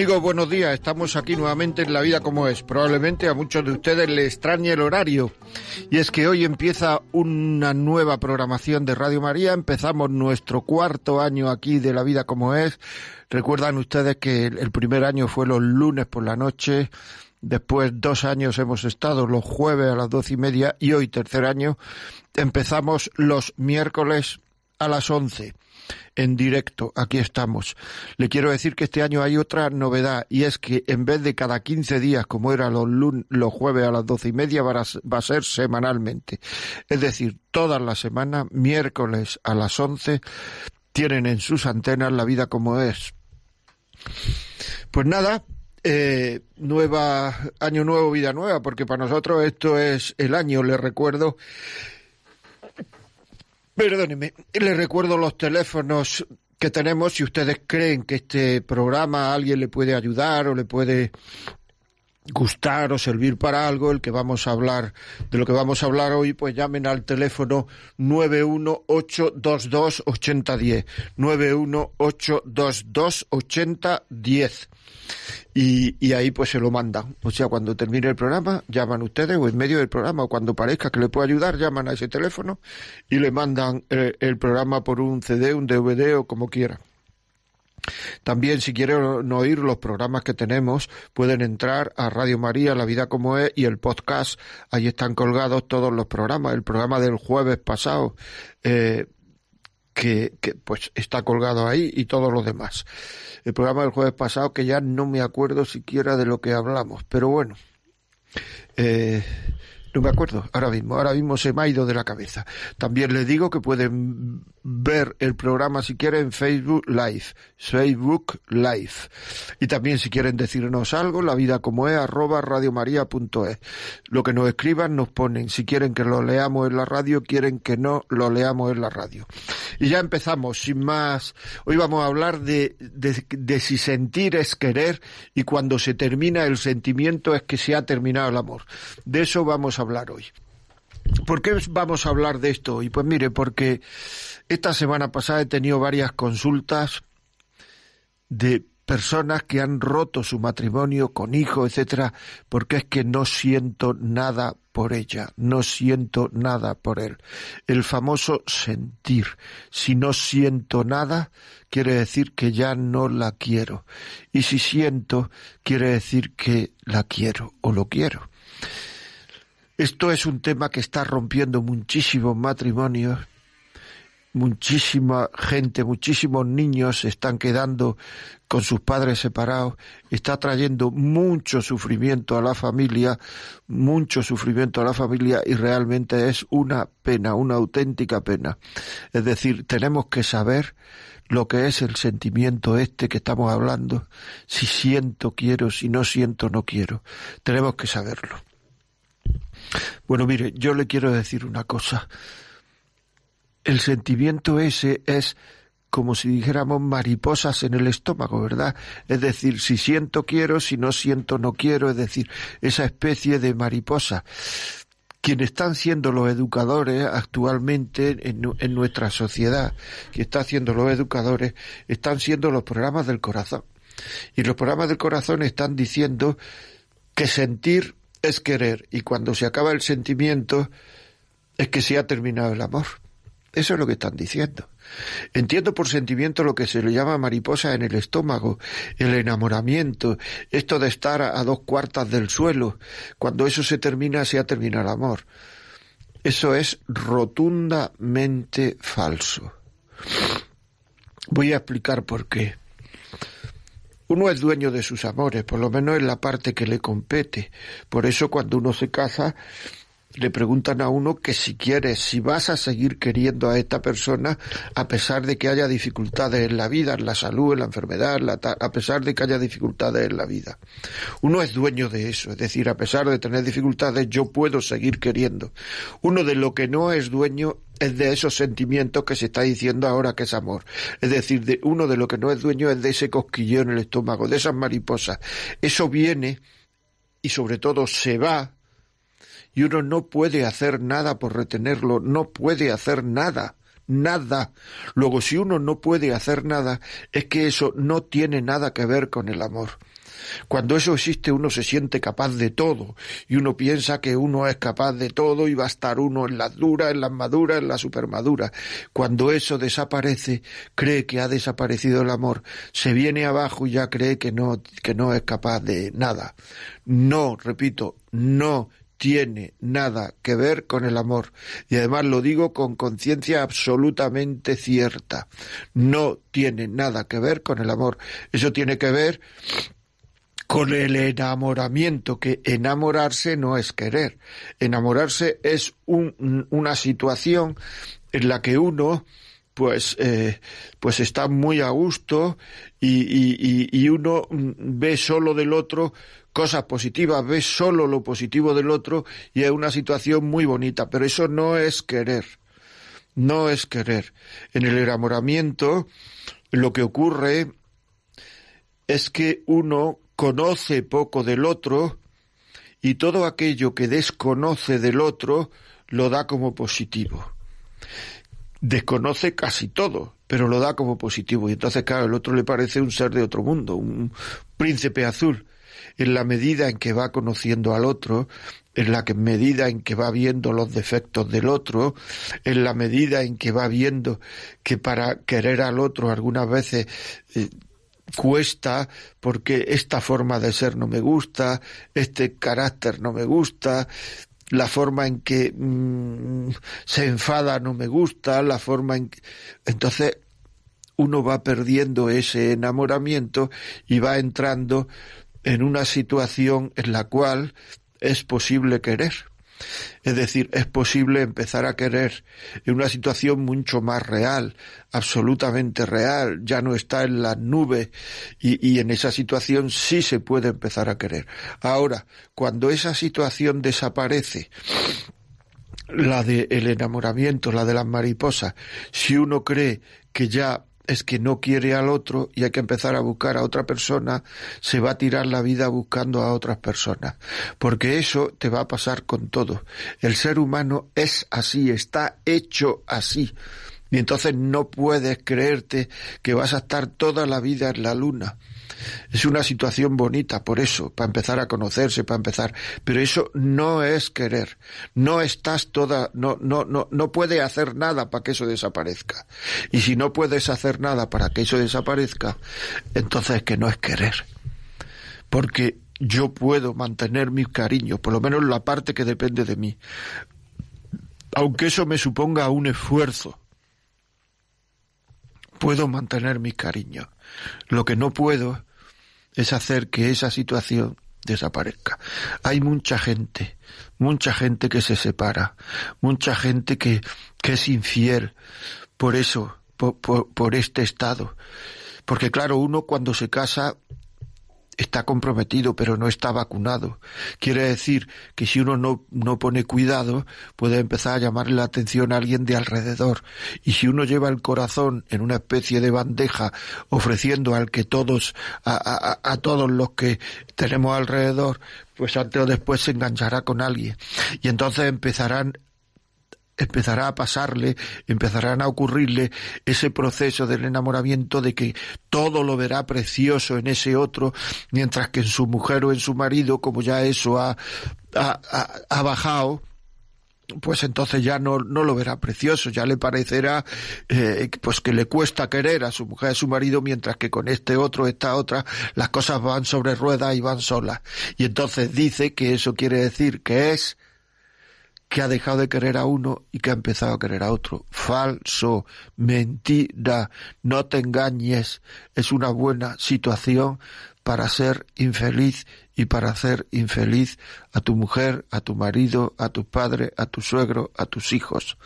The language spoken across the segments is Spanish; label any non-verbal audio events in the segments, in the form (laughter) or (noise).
Amigos, buenos días. Estamos aquí nuevamente en La Vida como es. Probablemente a muchos de ustedes les extrañe el horario. Y es que hoy empieza una nueva programación de Radio María. Empezamos nuestro cuarto año aquí de La Vida como es. Recuerdan ustedes que el primer año fue los lunes por la noche. Después dos años hemos estado los jueves a las doce y media y hoy tercer año empezamos los miércoles a las once en directo. Aquí estamos. Le quiero decir que este año hay otra novedad y es que en vez de cada 15 días, como era los, los jueves a las doce y media, va a, ser semanalmente. Es decir, todas las semanas, miércoles a las 11, tienen en sus antenas la vida como es. Pues nada, eh, nueva, año nuevo, vida nueva, porque para nosotros esto es el año, les recuerdo Perdóneme, le recuerdo los teléfonos que tenemos si ustedes creen que este programa a alguien le puede ayudar o le puede gustar o servir para algo, el que vamos a hablar, de lo que vamos a hablar hoy, pues llamen al teléfono 918228010, 918228010. Y, y ahí pues se lo mandan. O sea, cuando termine el programa, llaman ustedes o en medio del programa o cuando parezca que le pueda ayudar, llaman a ese teléfono y le mandan eh, el programa por un CD, un DVD o como quiera. También, si quieren oír los programas que tenemos, pueden entrar a Radio María, La Vida como es, y el podcast. Ahí están colgados todos los programas. El programa del jueves pasado, eh, que, que, pues está colgado ahí, y todos los demás. El programa del jueves pasado, que ya no me acuerdo siquiera de lo que hablamos, pero bueno. Eh, no me acuerdo ahora mismo, ahora mismo se me ha ido de la cabeza. También les digo que pueden ver el programa si quieren en Facebook Live, Facebook Live. Y también si quieren decirnos algo, la vida como es, arroba radiomaria.es. Lo que nos escriban nos ponen, si quieren que lo leamos en la radio, quieren que no lo leamos en la radio. Y ya empezamos, sin más. Hoy vamos a hablar de, de, de si sentir es querer y cuando se termina el sentimiento es que se ha terminado el amor. De eso vamos a hablar hoy. ¿Por qué vamos a hablar de esto hoy? Pues mire, porque esta semana pasada he tenido varias consultas de personas que han roto su matrimonio con hijos, etcétera, porque es que no siento nada por ella, no siento nada por él. El famoso sentir. Si no siento nada, quiere decir que ya no la quiero. Y si siento, quiere decir que la quiero o lo quiero. Esto es un tema que está rompiendo muchísimos matrimonios muchísima gente, muchísimos niños se están quedando con sus padres separados, está trayendo mucho sufrimiento a la familia, mucho sufrimiento a la familia y realmente es una pena, una auténtica pena. Es decir, tenemos que saber lo que es el sentimiento este que estamos hablando, si siento quiero, si no siento no quiero. Tenemos que saberlo. Bueno, mire, yo le quiero decir una cosa el sentimiento ese es como si dijéramos mariposas en el estómago, ¿verdad? Es decir, si siento quiero, si no siento no quiero, es decir, esa especie de mariposa. Quienes están siendo los educadores actualmente en, en nuestra sociedad, que están siendo los educadores, están siendo los programas del corazón. Y los programas del corazón están diciendo que sentir es querer y cuando se acaba el sentimiento es que se ha terminado el amor. Eso es lo que están diciendo. Entiendo por sentimiento lo que se le llama mariposa en el estómago, el enamoramiento, esto de estar a, dos cuartas del suelo. Cuando eso se termina, se ha terminado el amor. Eso es rotundamente falso. Voy a explicar por qué. Uno es dueño de sus amores, por lo menos en la parte que le compete. Por eso cuando uno se casa, le preguntan a uno que si quieres, si vas a seguir queriendo a esta persona a pesar de que haya dificultades en la vida, en la salud, en la enfermedad, a pesar de que haya dificultades en la vida. Uno es dueño de eso, es decir, a pesar de tener dificultades, yo puedo seguir queriendo. Uno de lo que no es dueño es de esos sentimientos que se está diciendo ahora que es amor. Es decir, de uno de lo que no es dueño es de ese cosquilleo en el estómago, de esas mariposas. Eso viene y sobre todo se va y uno no puede hacer nada por retenerlo, no puede hacer nada, nada. Luego, si uno no puede hacer nada, es que eso no tiene nada que ver con el amor. Cuando eso existe uno se siente capaz de todo y uno piensa que uno es capaz de todo y va a estar uno en las duras, en las maduras, en las supermaduras. Cuando eso desaparece, cree que ha desaparecido el amor, se viene abajo y ya cree que no, que no es capaz de nada. No, repito, no tiene nada que ver con el amor. Y además lo digo con conciencia absolutamente cierta. No tiene nada que ver con el amor. Eso tiene que ver con el enamoramiento, que enamorarse no es querer. Enamorarse es una situación en la que uno pues, eh, pues está muy a gusto y, y, y, uno ve solo del otro cosas positivas, ves solo lo positivo del otro y es una situación muy bonita, pero eso no es querer, no es querer. En el enamoramiento lo que ocurre es que uno conoce poco del otro y todo aquello que desconoce del otro lo da como positivo. Desconoce casi todo, pero lo da como positivo. Y entonces, claro, el otro le parece un ser de otro mundo, un príncipe azul en la medida en que va conociendo al otro, en la medida en que va viendo los defectos del otro, en la medida en que va viendo que para querer al otro algunas veces eh, cuesta porque esta forma de ser no me gusta, este carácter no me gusta, la forma en que mm, se enfada no me gusta, la forma en que... Entonces uno va perdiendo ese enamoramiento y va entrando en una situación en la cual es posible querer. Es decir, es posible empezar a querer en una situación mucho más real, absolutamente real, ya no está en las nubes y, y, en esa situación sí se puede empezar a querer. Ahora, cuando esa situación desaparece, la del enamoramiento, la de las mariposas, si uno cree que ya es que no quiere al otro y hay que empezar a buscar a otra persona, se va a tirar la vida buscando a otras personas. Porque eso te va a pasar con todo. El ser humano es así, está hecho así. Y entonces no puedes creerte que vas a estar toda la vida en la luna. Es una situación bonita, por eso, para empezar a conocerse, para empezar. Pero eso no es querer. No estás toda, no, no, no, no puede hacer nada para que eso desaparezca. Y si no puedes hacer nada para que eso desaparezca, entonces es que no es querer. Porque yo puedo mantener mis cariños, por lo menos la parte que depende de mí. Aunque eso me suponga un esfuerzo, puedo mantener mis cariños. Lo que no puedo es hacer que esa situación desaparezca. Hay mucha gente, mucha gente que se separa, mucha gente que, que es infiel por eso, por, por este estado. Porque claro, uno cuando se casa está comprometido pero no está vacunado. Quiere decir que si uno no, no pone cuidado puede empezar a llamarle la atención a alguien de alrededor. Y si uno lleva el corazón en una especie de bandeja ofreciendo al que todos, a, a, a todos los que tenemos alrededor, pues antes o después se enganchará con alguien. Y entonces empezarán empezará a pasarle, empezarán a ocurrirle ese proceso del enamoramiento de que todo lo verá precioso en ese otro, mientras que en su mujer o en su marido, como ya eso ha, ha, bajado, pues entonces ya no, no lo verá precioso, ya le parecerá eh, pues que le cuesta querer a su mujer, a su marido, mientras que con este otro, esta otra, las cosas van sobre ruedas y van solas. Y entonces dice que eso quiere decir que es que ha dejado de querer a uno y que ha empezado a querer a otro. Falso, mentira, no te engañes. Es una buena situación para ser infeliz y para hacer infeliz a tu mujer, a tu marido, a tu padre, a tu suegro, a tus hijos.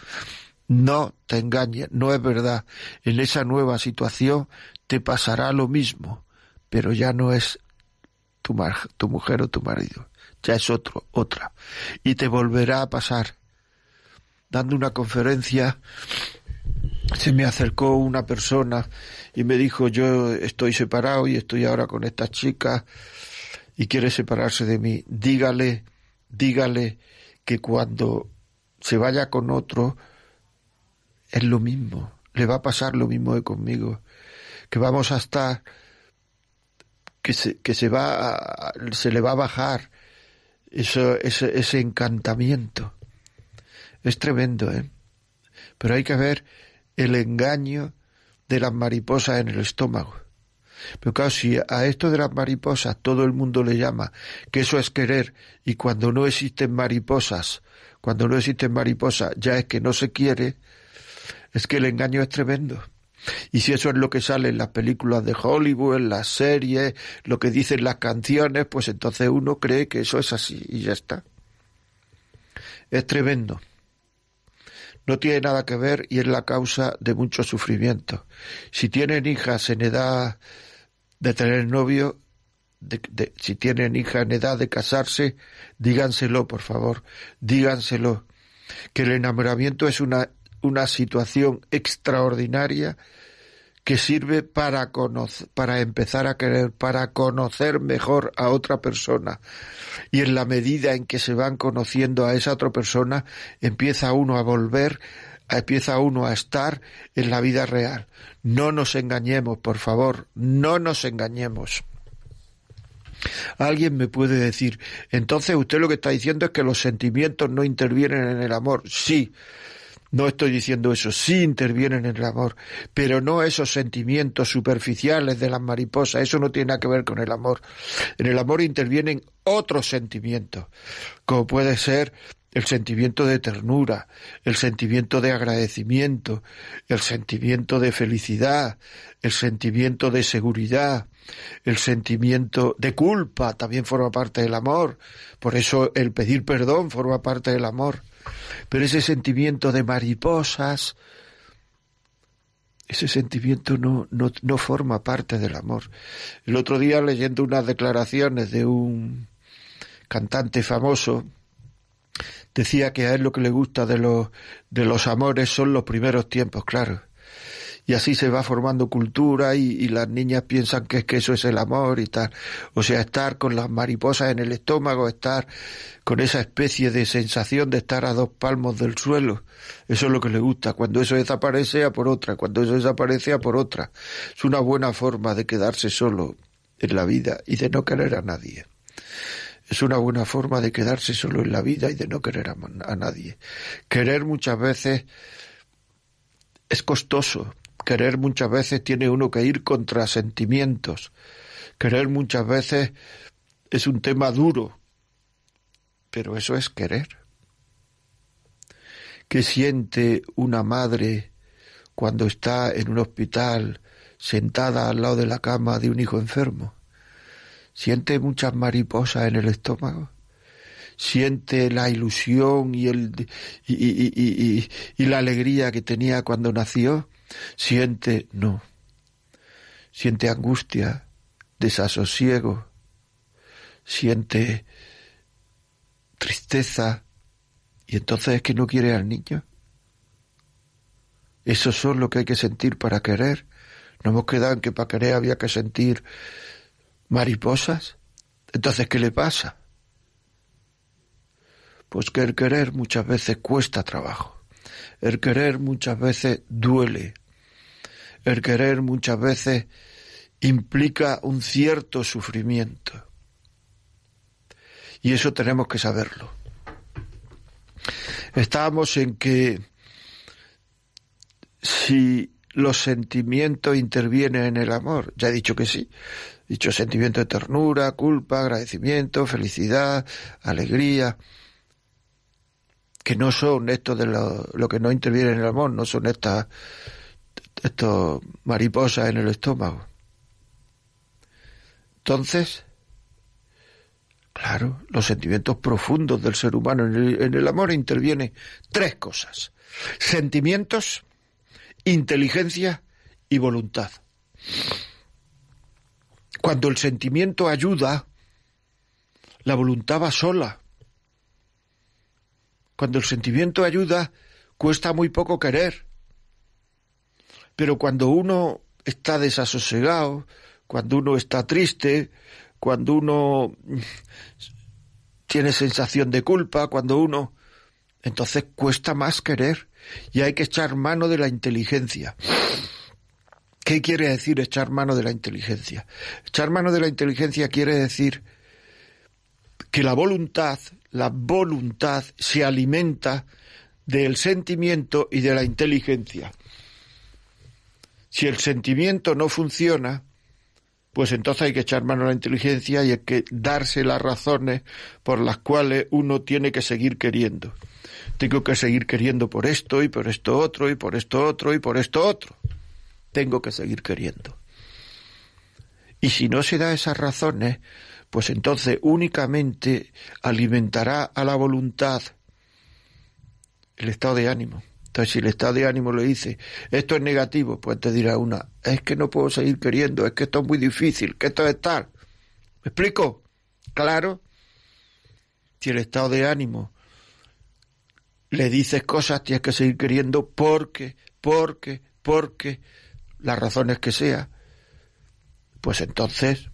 No te engañes, no es verdad. En esa nueva situación te pasará lo mismo, pero ya no es tu, tu mujer o tu marido, ya es otro, otra. Y te volverá a pasar. Dando una conferencia, se me acercó una persona y me dijo, yo estoy separado y estoy ahora con esta chica y quiere separarse de mí. Dígale, dígale que cuando se vaya con otro, es lo mismo, le va a pasar lo mismo que conmigo, que vamos a estar, que se, que se va, se le va a bajar eso, ese, ese encantamiento. Es tremendo, ¿eh? Pero hay que ver el engaño de las mariposas en el estómago. Pero claro, si a esto de las mariposas todo el mundo le llama que eso es querer y cuando no existen mariposas, cuando no existen mariposas ya es que no se quiere, es que el engaño es tremendo. Y si eso es lo que sale en las películas de Hollywood, en las series, lo que dicen las canciones, pues entonces uno cree que eso es así y ya está. Es tremendo. No tiene nada que ver y es la causa de mucho sufrimiento. Si tienen hijas en edad de tener novio, si tienen hija en edad de casarse, díganselo, por favor, díganselo. Que el enamoramiento es una una situación extraordinaria que sirve para, conocer, para empezar a querer, para conocer mejor a otra persona. Y en la medida en que se van conociendo a esa otra persona, empieza uno a volver, empieza uno a estar en la vida real. No nos engañemos, por favor, no nos engañemos. Alguien me puede decir, entonces usted lo que está diciendo es que los sentimientos no intervienen en el amor. Sí, no estoy diciendo eso, sí intervienen en el amor, pero no esos sentimientos superficiales de las mariposas, eso no tiene nada que ver con el amor. En el amor intervienen otros sentimientos, como puede ser el sentimiento de ternura, el sentimiento de agradecimiento, el sentimiento de felicidad, el sentimiento de seguridad, el sentimiento de culpa también forma parte del amor. Por eso el pedir perdón forma parte del amor. Pero ese sentimiento de mariposas, ese sentimiento no, no, no forma parte del amor. El otro día leyendo unas declaraciones de un cantante famoso, decía que a él lo que le gusta de los, de los amores son los primeros tiempos, claro y así se va formando cultura y, las niñas piensan que que eso es el amor y tal. O sea, estar con las mariposas en el estómago, estar con esa especie de sensación de estar a dos palmos del suelo. Eso es lo que le gusta. Cuando eso desaparece, a por otra. Cuando eso desaparece, a por otra. Es una buena forma de quedarse solo en la vida y de no querer a nadie. Es una buena forma de quedarse solo en la vida y de no querer a, a nadie. Querer muchas veces es costoso, Querer muchas veces tiene uno que ir contra sentimientos. Querer muchas veces es un tema duro, pero eso es querer. ¿Qué siente una madre cuando está en un hospital sentada al lado de la cama de un hijo enfermo? ¿Siente muchas mariposas en el estómago? siente la ilusión y, el, y, la alegría que tenía cuando nació, Siente, no. Siente angustia, desasosiego, siente tristeza y entonces es que no quiere al niño. Eso es lo que hay que sentir para querer. No hemos quedado en que para querer había que sentir mariposas. Entonces, ¿qué le pasa? Pues que el querer muchas veces cuesta trabajo. El querer muchas veces duele. El querer muchas veces implica un cierto sufrimiento. Y eso tenemos que saberlo. Estábamos en que si los sentimientos intervienen en el amor, ya he dicho que sí, he dicho sentimiento de ternura, culpa, agradecimiento, felicidad, alegría, que no son esto de lo, lo que no interviene en el amor, no son estas esto mariposas en el estómago. Entonces, Claro, los sentimientos profundos del ser humano. En el, en el amor interviene tres cosas. Sentimientos, inteligencia y voluntad. Cuando el sentimiento ayuda, la voluntad va sola. Cuando el sentimiento ayuda, cuesta muy poco querer. Pero cuando uno está desasosegado, cuando uno está triste, cuando uno tiene sensación de culpa, cuando uno... Entonces cuesta más querer y hay que echar mano de la inteligencia. ¿Qué quiere decir echar mano de la inteligencia? Echar mano de la inteligencia quiere decir que la voluntad, la voluntad se alimenta del sentimiento y de la inteligencia. Si el sentimiento no funciona, pues entonces hay que echar mano a la inteligencia y hay que darse las razones por las cuales uno tiene que seguir queriendo. Tengo que seguir queriendo por esto y por esto otro y por esto otro y por esto otro. Tengo que seguir queriendo. Y si no se da esas razones, pues entonces únicamente alimentará a la voluntad el estado de ánimo. Entonces, si el estado de ánimo le dice, esto es negativo, pues te dirá una, es que no puedo seguir queriendo, es que esto es muy difícil, que esto es tal. ¿Me explico? Claro. Si el estado de ánimo le dices cosas, tienes que seguir queriendo porque, porque, porque, las razones que sea, pues entonces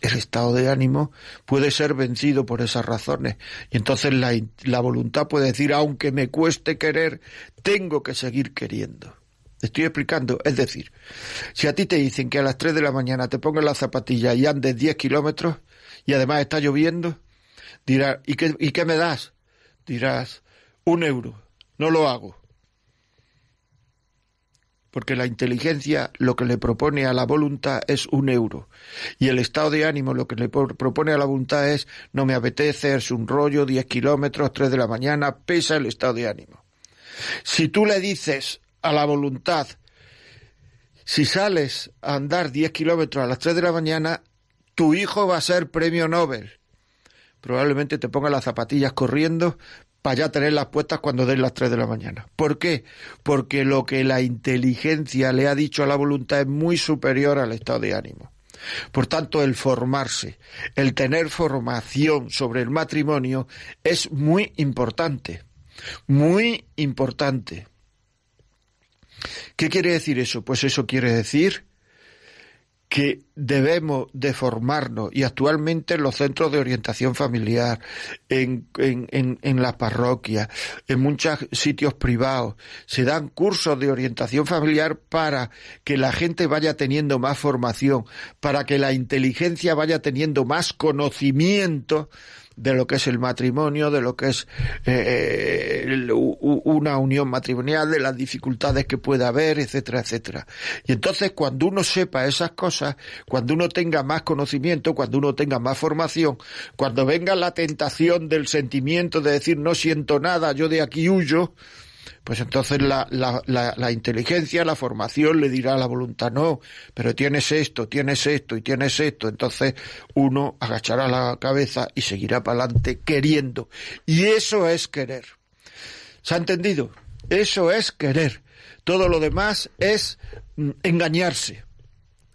el estado de ánimo puede ser vencido por esas razones. Y entonces la, la, voluntad puede decir, aunque me cueste querer, tengo que seguir queriendo. Estoy explicando. Es decir, si a ti te dicen que a las 3 de la mañana te pongas la zapatilla y andes 10 kilómetros y además está lloviendo, dirás, ¿y qué, ¿y qué me das? Dirás, un euro. No lo hago porque la inteligencia lo que le propone a la voluntad es un euro y el estado de ánimo lo que le propone a la voluntad es no me apetece, es un rollo, 10 kilómetros, 3 de la mañana, pesa el estado de ánimo. Si tú le dices a la voluntad, si sales a andar 10 kilómetros a las 3 de la mañana, tu hijo va a ser premio Nobel. Probablemente te ponga las zapatillas corriendo, para ya tenerlas puestas cuando den las 3 de la mañana. ¿Por qué? Porque lo que la inteligencia le ha dicho a la voluntad es muy superior al estado de ánimo. Por tanto, el formarse, el tener formación sobre el matrimonio es muy importante, muy importante. ¿Qué quiere decir eso? Pues eso quiere decir que debemos de formarnos y actualmente en los centros de orientación familiar, en, en, en, las parroquias, en muchos sitios privados, se dan cursos de orientación familiar para que la gente vaya teniendo más formación, para que la inteligencia vaya teniendo más conocimiento de lo que es el matrimonio, de lo que es eh, eh una unión matrimonial, de las dificultades que puede haber, etcétera, etcétera. Y entonces cuando uno sepa esas cosas, cuando uno tenga más conocimiento, cuando uno tenga más formación, cuando venga la tentación del sentimiento de decir no siento nada, yo de aquí huyo, pues entonces la, la, la, inteligencia, la formación le dirá a la voluntad, no, pero tienes esto, tienes esto y tienes esto. Entonces uno agachará la cabeza y seguirá para adelante queriendo. Y eso es querer. ¿Se ha entendido? Eso es querer. Todo lo demás es mm, engañarse.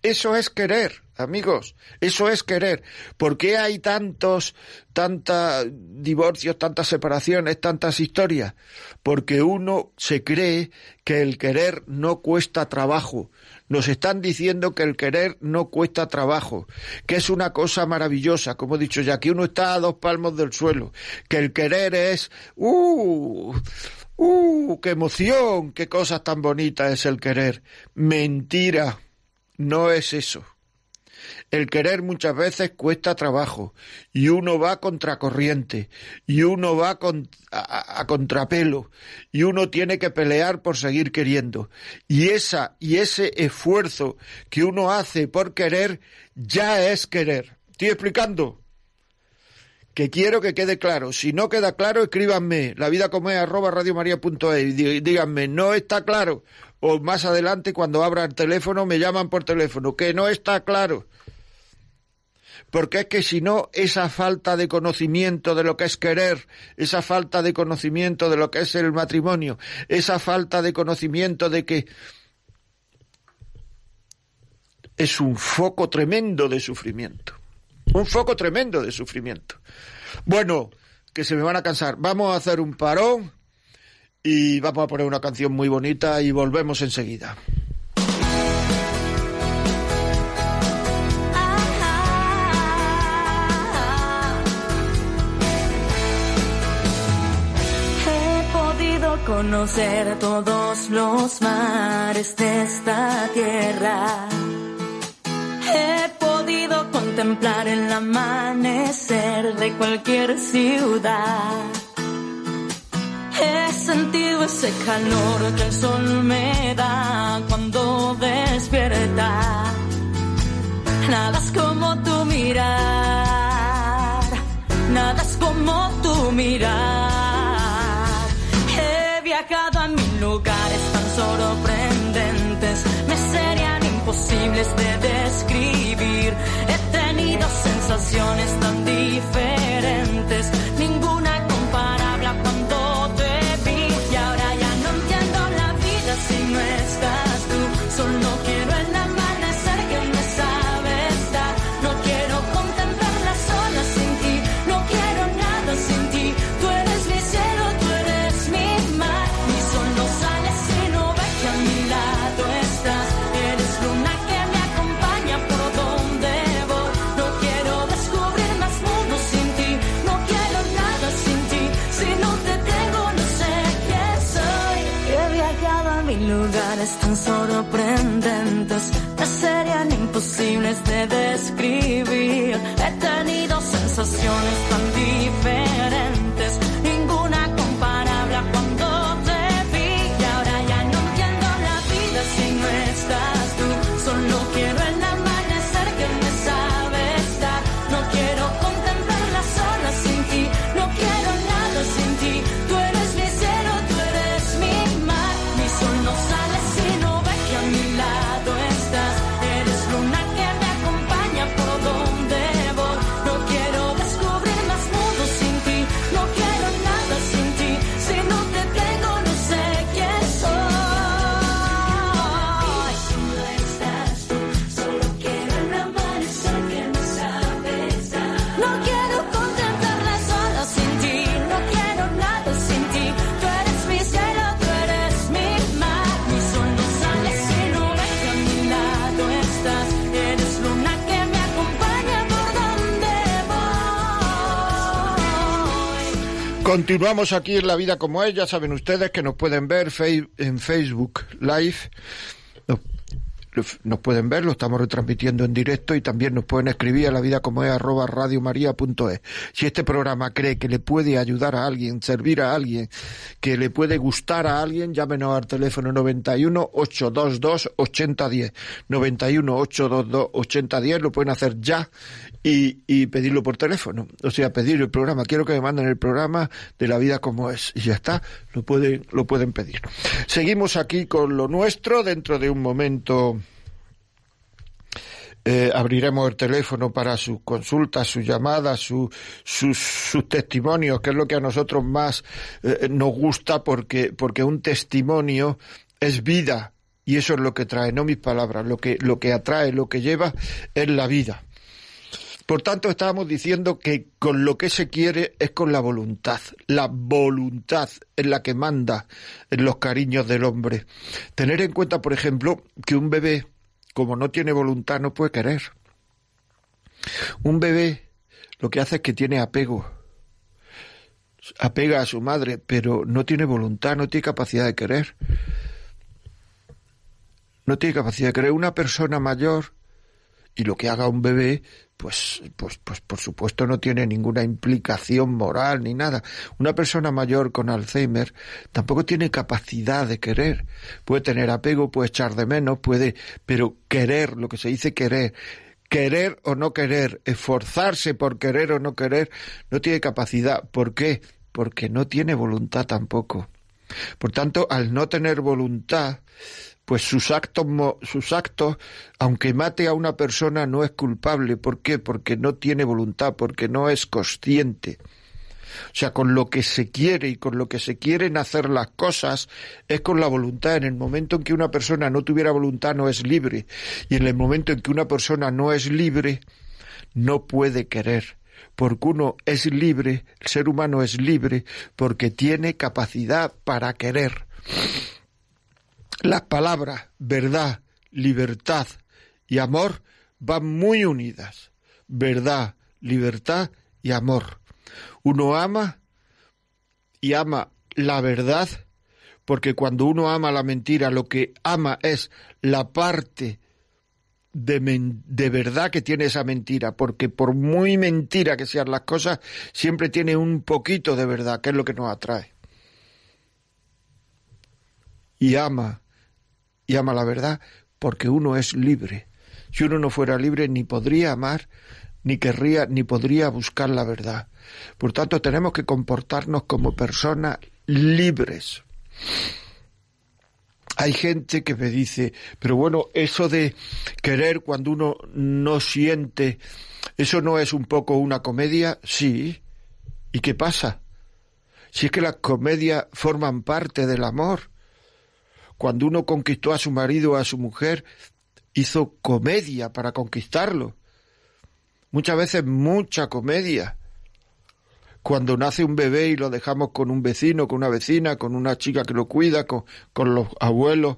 Eso es querer, amigos. Eso es querer. ¿Por qué hay tantos, tantos divorcios, tantas separaciones, tantas historias? Porque uno se cree que el querer no cuesta trabajo. Nos están diciendo que el querer no cuesta trabajo, que es una cosa maravillosa, como he dicho ya, que uno está a dos palmos del suelo, que el querer es, uh, ¡Uh! ¡Qué emoción! ¡Qué cosa tan bonita es el querer! Mentira. No es eso. El querer muchas veces cuesta trabajo y uno va contracorriente y uno va a, a, contrapelo y uno tiene que pelear por seguir queriendo. Y esa y ese esfuerzo que uno hace por querer ya es querer. ¿Estoy explicando? que quiero que quede claro. Si no queda claro, escríbanme, la vida como es arroba radiomaria.es y díganme, no está claro. O más adelante, cuando abra el teléfono, me llaman por teléfono, que no está claro. Porque es que si no, esa falta de conocimiento de lo que es querer, esa falta de conocimiento de lo que es el matrimonio, esa falta de conocimiento de que es un foco tremendo de sufrimiento. Un foco tremendo de sufrimiento. Bueno, que se me van a cansar. Vamos a hacer un parón y vamos a poner una canción muy bonita y volvemos enseguida. Conocer todos los mares de esta tierra. He podido contemplar el amanecer de cualquier ciudad. He sentido ese calor que el sol me da cuando despierta. Nada es como tu mirar, nada es como tu mirar. Viajado a mil lugares tan sorprendentes, me serían imposibles de describir. He tenido sensaciones tan diferentes, Continuamos aquí en La Vida como es. Ya saben ustedes que nos pueden ver en Facebook Live. Nos, pueden ver, lo estamos retransmitiendo en directo y también nos pueden escribir a la vida como es arroba radiomaria.es. Si este programa cree que le puede ayudar a alguien, servir a alguien, que le puede gustar a alguien, llámenos al teléfono 91 822 8010. 91 822 8010, lo pueden hacer ya y, y pedirlo por teléfono. O sea, pedir el programa. Quiero que me manden el programa de la vida como es. Y ya está, lo pueden, lo pueden pedir. Seguimos aquí con lo nuestro. Dentro de un momento eh, abriremos el teléfono para sus consultas, sus llamadas, su- sus, sus testimonios, que es lo que a nosotros más eh, nos gusta porque, porque un testimonio es vida. Y eso es lo que trae, no mis palabras, lo que, lo que atrae, lo que lleva es la vida. Por tanto, estábamos diciendo que con lo que se quiere es con la voluntad. La voluntad es la que manda en los cariños del hombre. Tener en cuenta, por ejemplo, que un bebé, como no tiene voluntad, no puede querer. Un bebé lo que hace es que tiene apego. Apega a su madre, pero no tiene voluntad, no tiene capacidad de querer. No tiene capacidad de querer. Una persona mayor y lo que haga un bebé, pues, pues, pues por supuesto no tiene ninguna implicación moral ni nada. Una persona mayor con Alzheimer tampoco tiene capacidad de querer. Puede tener apego, puede echar de menos, puede, pero querer, lo que se dice querer, querer o no querer, esforzarse por querer o no querer, no tiene capacidad. ¿Por qué? Porque no tiene voluntad tampoco. Por tanto, al no tener voluntad, pues sus actos, sus actos, aunque mate a una persona, no es culpable. ¿Por qué? Porque no tiene voluntad, porque no es consciente. O sea, con lo que se quiere y con lo que se quieren hacer las cosas es con la voluntad. En el momento en que una persona no tuviera voluntad no es libre. Y en el momento en que una persona no es libre, no puede querer. Porque uno es libre, el ser humano es libre porque tiene capacidad para querer. Las palabras verdad, libertad y amor van muy unidas. Verdad, libertad y amor. Uno ama y ama la verdad, porque cuando uno ama la mentira, lo que ama es la parte de, de, verdad que tiene esa mentira, porque por muy mentira que sean las cosas, siempre tiene un poquito de verdad, que es lo que nos atrae. Y ama, y ama la verdad, porque uno es libre. Si uno no fuera libre, ni podría amar, ni querría, ni podría buscar la verdad. Por tanto, tenemos que comportarnos como personas libres. Hay gente que me dice, pero bueno, eso de querer cuando uno no siente, ¿eso no es un poco una comedia? Sí. ¿Y qué pasa? Si es que las comedias forman parte del amor. Cuando uno conquistó a su marido o a su mujer, hizo comedia para conquistarlo. Muchas veces mucha comedia cuando nace un bebé y lo dejamos con un vecino, con una vecina, con una chica que lo cuida, con, los abuelos,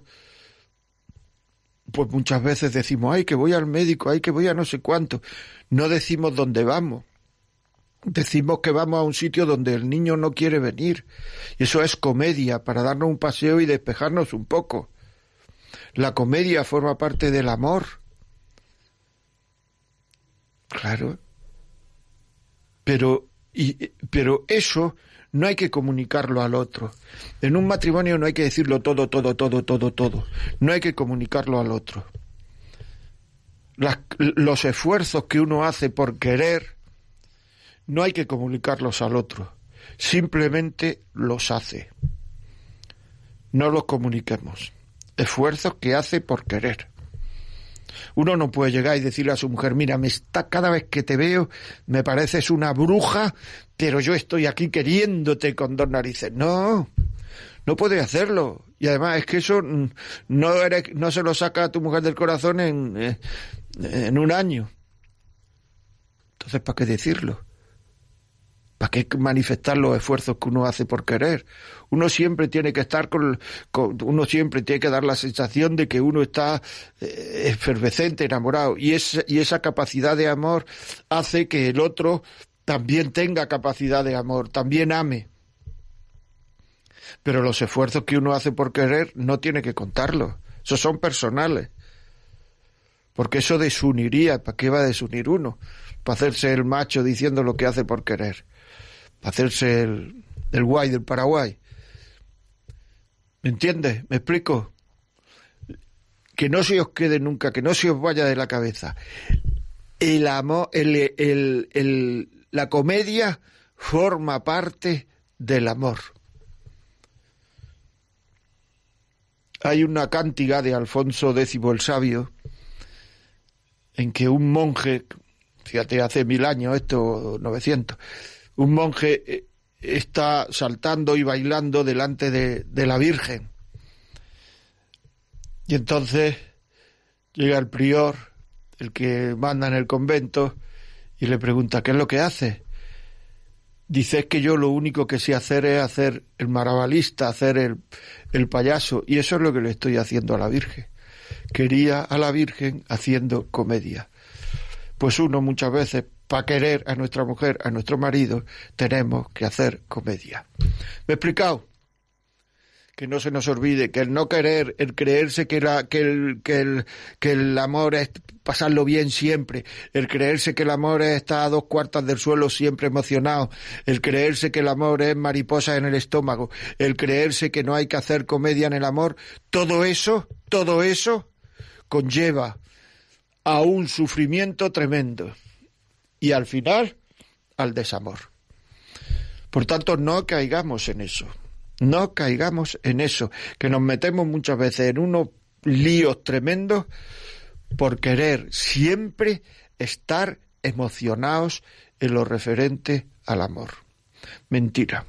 pues muchas veces decimos, ay, que voy al médico, ay, que voy a no sé cuánto. No decimos dónde vamos. Decimos que vamos a un sitio donde el niño no quiere venir. Y eso es comedia, para darnos un paseo y despejarnos un poco. La comedia forma parte del amor. Claro. Pero pero eso no hay que comunicarlo al otro. En un matrimonio no hay que decirlo todo, todo, todo, todo, todo. No hay que comunicarlo al otro. los esfuerzos que uno hace por querer, no hay que comunicarlos al otro. Simplemente los hace. No los comuniquemos. Esfuerzos que hace por querer. Uno no puede llegar y decirle a su mujer, mira, me está cada vez que te veo, me pareces una bruja, pero yo estoy aquí queriéndote con dos narices. No, no puede hacerlo. Y además es que eso no, no se lo saca a tu mujer del corazón en, eh, en un año. Entonces, ¿para qué decirlo? ¿Para qué manifestar los esfuerzos que uno hace por querer? Uno siempre tiene que estar con, uno siempre tiene que dar la sensación de que uno está eh, efervescente, enamorado. Y, y esa capacidad de amor hace que el otro también tenga capacidad de amor, también ame. Pero los esfuerzos que uno hace por querer no tiene que contarlos. Esos son personales. Porque eso desuniría. ¿Para qué va a desunir uno? Para hacerse el macho diciendo lo que hace por querer hacerse el, guay del Paraguay. ¿Me entiendes? ¿Me explico? Que no se os quede nunca, que no se os vaya de la cabeza. El amor, el, la comedia forma parte del amor. Hay una cántiga de Alfonso X el Sabio en que un monje, fíjate, hace mil años, esto, 900, un monje eh, está saltando y bailando delante de, la Virgen. Y entonces llega el prior, el que manda en el convento, y le pregunta, ¿qué es lo que hace? Dice que yo lo único que sé hacer es hacer el marabalista, hacer el, el payaso, y eso es lo que le estoy haciendo a la Virgen. Quería a la Virgen haciendo comedia. Pues uno muchas veces para querer a nuestra mujer, a nuestro marido, tenemos que hacer comedia. ¿Me he explicado? Que no se nos olvide que el no querer, el creerse que, la, que, el, que, el, que el amor es pasarlo bien siempre, el creerse que el amor es estar a dos cuartas del suelo siempre emocionado, el creerse que el amor es mariposa en el estómago, el creerse que no hay que hacer comedia en el amor, todo eso, todo eso conlleva a un sufrimiento tremendo y al final al desamor. Por tanto, no caigamos en eso. No caigamos en eso, que nos metemos muchas veces en unos líos tremendos por querer siempre estar emocionados en lo referente al amor. Mentira.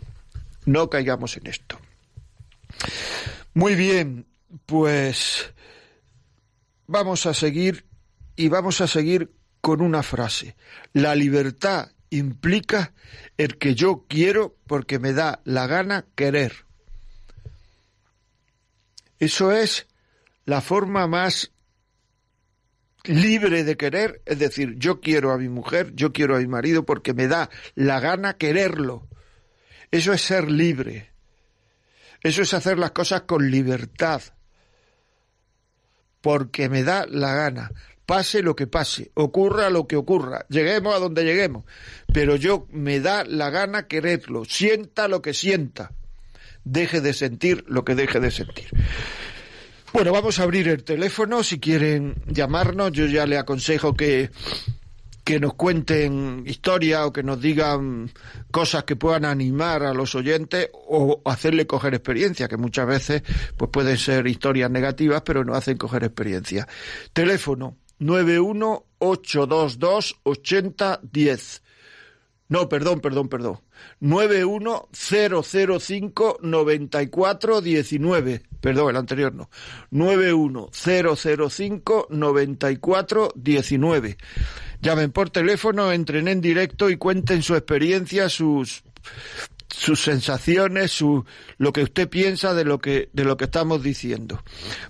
No caigamos en esto. Muy bien, pues vamos a seguir y vamos a seguir con una frase. La libertad implica el que yo quiero porque me da la gana querer. Eso es la forma más libre de querer, es decir, yo quiero a mi mujer, yo quiero a mi marido porque me da la gana quererlo. Eso es ser libre. Eso es hacer las cosas con libertad. Porque me da la gana. Pase lo que pase, ocurra lo que ocurra, lleguemos a donde lleguemos. Pero yo me da la gana quererlo, sienta lo que sienta. Deje de sentir lo que deje de sentir. Bueno, vamos a abrir el teléfono. Si quieren llamarnos, yo ya le aconsejo que, que nos cuenten historia o que nos digan cosas que puedan animar a los oyentes o hacerle coger experiencia, que muchas veces pues pueden ser historias negativas, pero no hacen coger experiencia. Teléfono 918228010. No, perdón, perdón, perdón. 910059419. Perdón, el anterior no. 910059419. Llamen por teléfono, entren en directo y cuenten su experiencia, sus sus sensaciones, su, lo que usted piensa de lo que, de lo que estamos diciendo.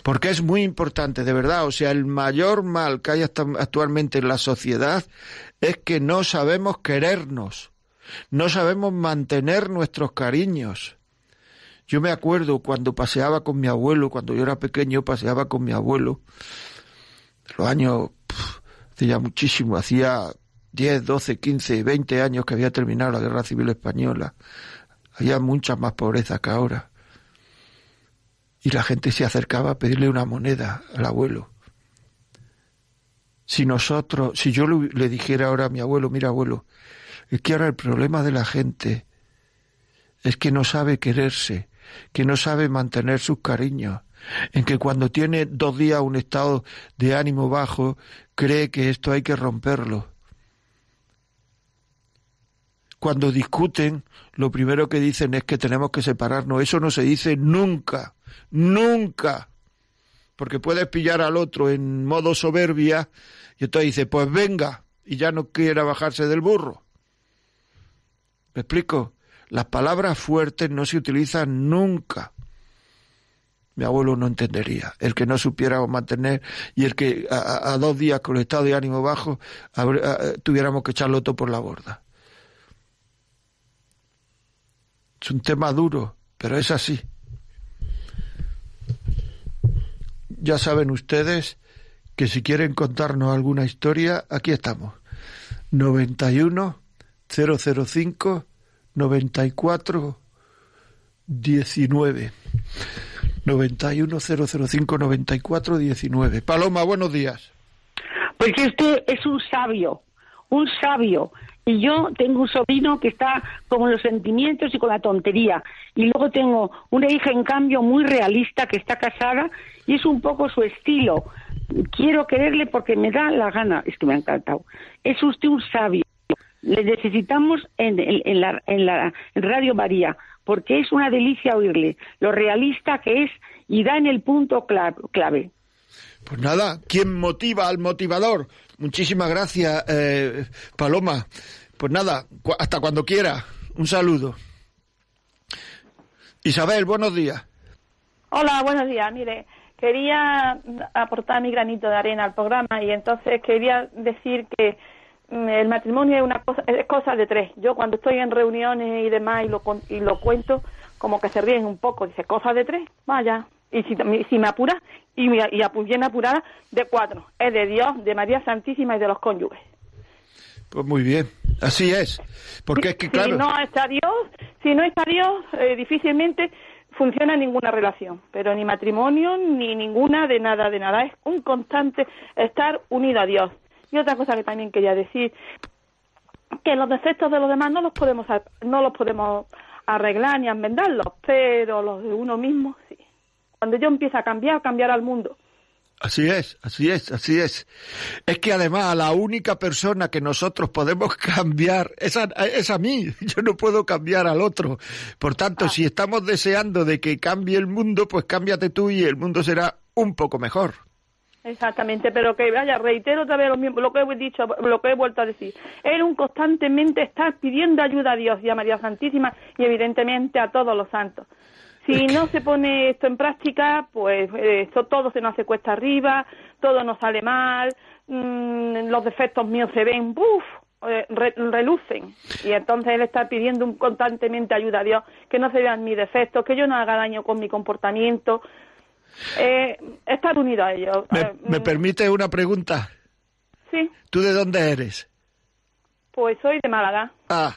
Porque es muy importante, de verdad. O sea, el mayor mal que hay actualmente en la sociedad es que no sabemos querernos. No sabemos mantener nuestros cariños. Yo me acuerdo cuando paseaba con mi abuelo, cuando yo era pequeño, paseaba con mi abuelo. Los años, hacía muchísimo, hacía 10, 12, 15, 20 años que había terminado la Guerra Civil Española. Había mucha más pobreza que ahora. Y la gente se acercaba a pedirle una moneda al abuelo. Si nosotros, si yo le dijera ahora a mi abuelo, mira abuelo, es que ahora el problema de la gente es que no sabe quererse, que no sabe mantener sus cariños, en que cuando tiene dos días un estado de ánimo bajo, cree que esto hay que romperlo. Cuando discuten, lo primero que dicen es que tenemos que separarnos. Eso no se dice nunca, nunca. Porque puedes pillar al otro en modo soberbia y entonces dice, pues venga, y ya no quiera bajarse del burro. ¿Me explico? Las palabras fuertes no se utilizan nunca. Mi abuelo no entendería. El que no supiera mantener y el que a, dos días con el estado de ánimo bajo tuviéramos que echarlo todo por la borda. Es un tema duro, pero es así. Ya saben ustedes que si quieren contarnos alguna historia, aquí estamos. 91 005 94 19. 91 005 94 19. Paloma, buenos días. Porque usted es un sabio, un sabio. Y yo tengo un sobrino que está con los sentimientos y con la tontería. Y luego tengo una hija, en cambio, muy realista que está casada y es un poco su estilo. Quiero quererle porque me da la gana. Es que me ha encantado. Es usted un sabio le necesitamos en, en, la, en la Radio María, porque es una delicia oírle, lo realista que es y da en el punto clave. Pues nada, ¿quién motiva al motivador? Muchísimas gracias, eh, Paloma. Pues nada, hasta cuando quiera. Un saludo. Isabel, buenos días. Hola, buenos días. Mire, quería aportar mi granito de arena al programa y entonces quería decir que Mm, el matrimonio es una cosa, es cosa de tres. Yo cuando estoy en reuniones y demás y lo, y lo cuento, como que se ríen un poco. Dice, cosa de tres, vaya. Y si, si me apura, y, y bien apurada, de cuatro. Es de Dios, de María Santísima y de los cónyuges. Pues muy bien, así es. Porque es que, claro... Si no está Dios, si no está Dios, eh, difícilmente funciona ninguna relación, pero ni matrimonio, ni ninguna de nada, de nada. Es un constante estar unido a Dios. Y otra cosa que también quería decir, que los defectos de los demás no los podemos no los podemos arreglar ni enmendarlos, pero los de uno mismo sí. Cuando yo empiezo a cambiar, cambiar al mundo. Así es, así es, así es. Es que además la única persona que nosotros podemos (laughs) cambiar es a, es a mí. (laughs) Yo no puedo cambiar al otro. Por tanto, Ah. si estamos deseando de que cambie el mundo, pues cámbiate tú y el mundo será un poco mejor. Exactamente, pero que vaya, reitero otra vez lo mismo, lo que he dicho, lo que he vuelto a decir. Es un constantemente estar pidiendo ayuda a Dios y a María Santísima y evidentemente a todos los santos. Si no se pone esto en práctica, pues eh, esto todo se nos hace cuesta arriba, todo nos sale mal, mm, los defectos míos se ven, ¡buf! eh, re- relucen y entonces él está pidiendo un- constantemente ayuda a Dios que no se vean mis defectos que yo no haga daño con mi comportamiento eh, estar unido a ellos ¿Me, Eh, me mm, permite una pregunta? Sí, ¿Tú de dónde eres? pues soy de Málaga. Ah,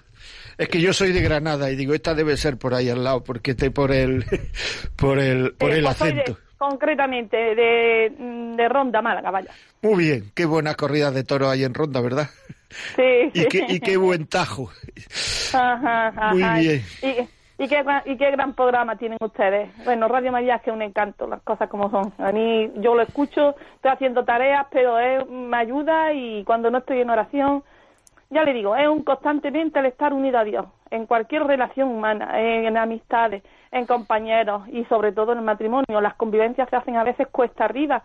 es que yo soy de Granada y digo, esta debe ser por ahí al lado, porque te por el (laughs) por el por Eh, el pues de- acento. concretamente de, mm, de Ronda, Málaga, vaya. Muy bien, qué buenas corridas de toro hay en Ronda, ¿verdad? Sí, (laughs) Y qué, y qué buen tajo. Ajá, ajá. Muy bien. Y, y, qué, y qué gran programa tienen ustedes. Bueno, Radio María es que es un encanto, las cosas como son. A mí, yo lo escucho, estoy haciendo tareas, pero es, me ayuda y cuando no estoy en oración, ya le digo, es un constantemente el estar unido a Dios, en cualquier relación humana, en, amistades, en compañeros y sobre todo en el matrimonio. Las convivencias se hacen a veces cuesta arriba